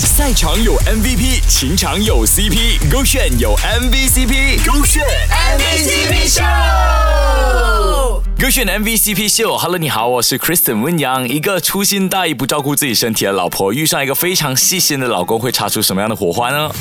赛场有 MVP，情场有 CP，勾选有 MVCp，勾选 MVCp 秀。歌选 MVCp 秀，Hello，你好，我是 Kristen 温阳。一个粗心大意、不照顾自己身体的老婆，遇上一个非常细心的老公，会擦出什么样的火花呢？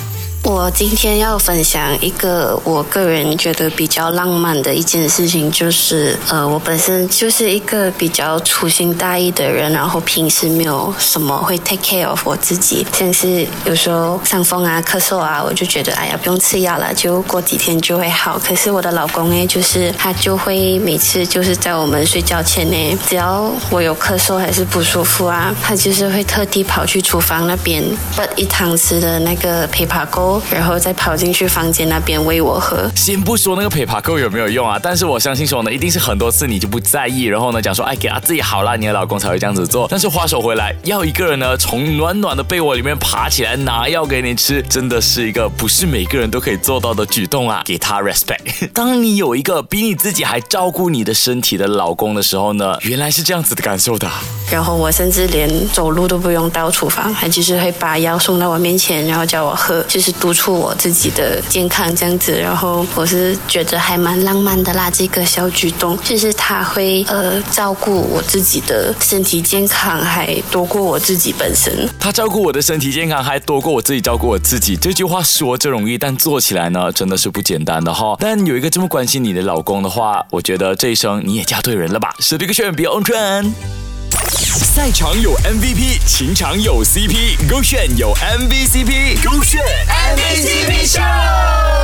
我今天要分享一个我个人觉得比较浪漫的一件事情，就是呃，我本身就是一个比较粗心大意的人，然后平时没有什么会 take care of 我自己，像是有时候伤风啊、咳嗽啊，我就觉得哎呀不用吃药了，就过几天就会好。可是我的老公呢，就是他就会每次就是在我们睡觉前呢，只要我有咳嗽还是不舒服啊，他就是会特地跑去厨房那边把一汤匙的那个枇杷膏。然后再跑进去房间那边喂我喝。先不说那个枇杷膏有没有用啊，但是我相信说呢，一定是很多次你就不在意，然后呢讲说哎给他自己好了，你的老公才会这样子做。但是话说回来，要一个人呢从暖暖的被窝里面爬起来拿药给你吃，真的是一个不是每个人都可以做到的举动啊，给他 respect。当你有一个比你自己还照顾你的身体的老公的时候呢，原来是这样子的感受的。然后我甚至连走路都不用到厨房，他就是会把药送到我面前，然后叫我喝，就是督促我自己的健康这样子。然后我是觉得还蛮浪漫的啦，这个小举动，就是他会呃照顾我自己的身体健康，还多过我自己本身。他照顾我的身体健康，还多过我自己照顾我自己。这句话说着容易，但做起来呢，真的是不简单的哈。但有一个这么关心你的老公的话，我觉得这一生你也嫁对人了吧？是这个选比较安全。赛场有 MVP，情场有 CP，勾选有 MVCp，勾选 MVCp 秀。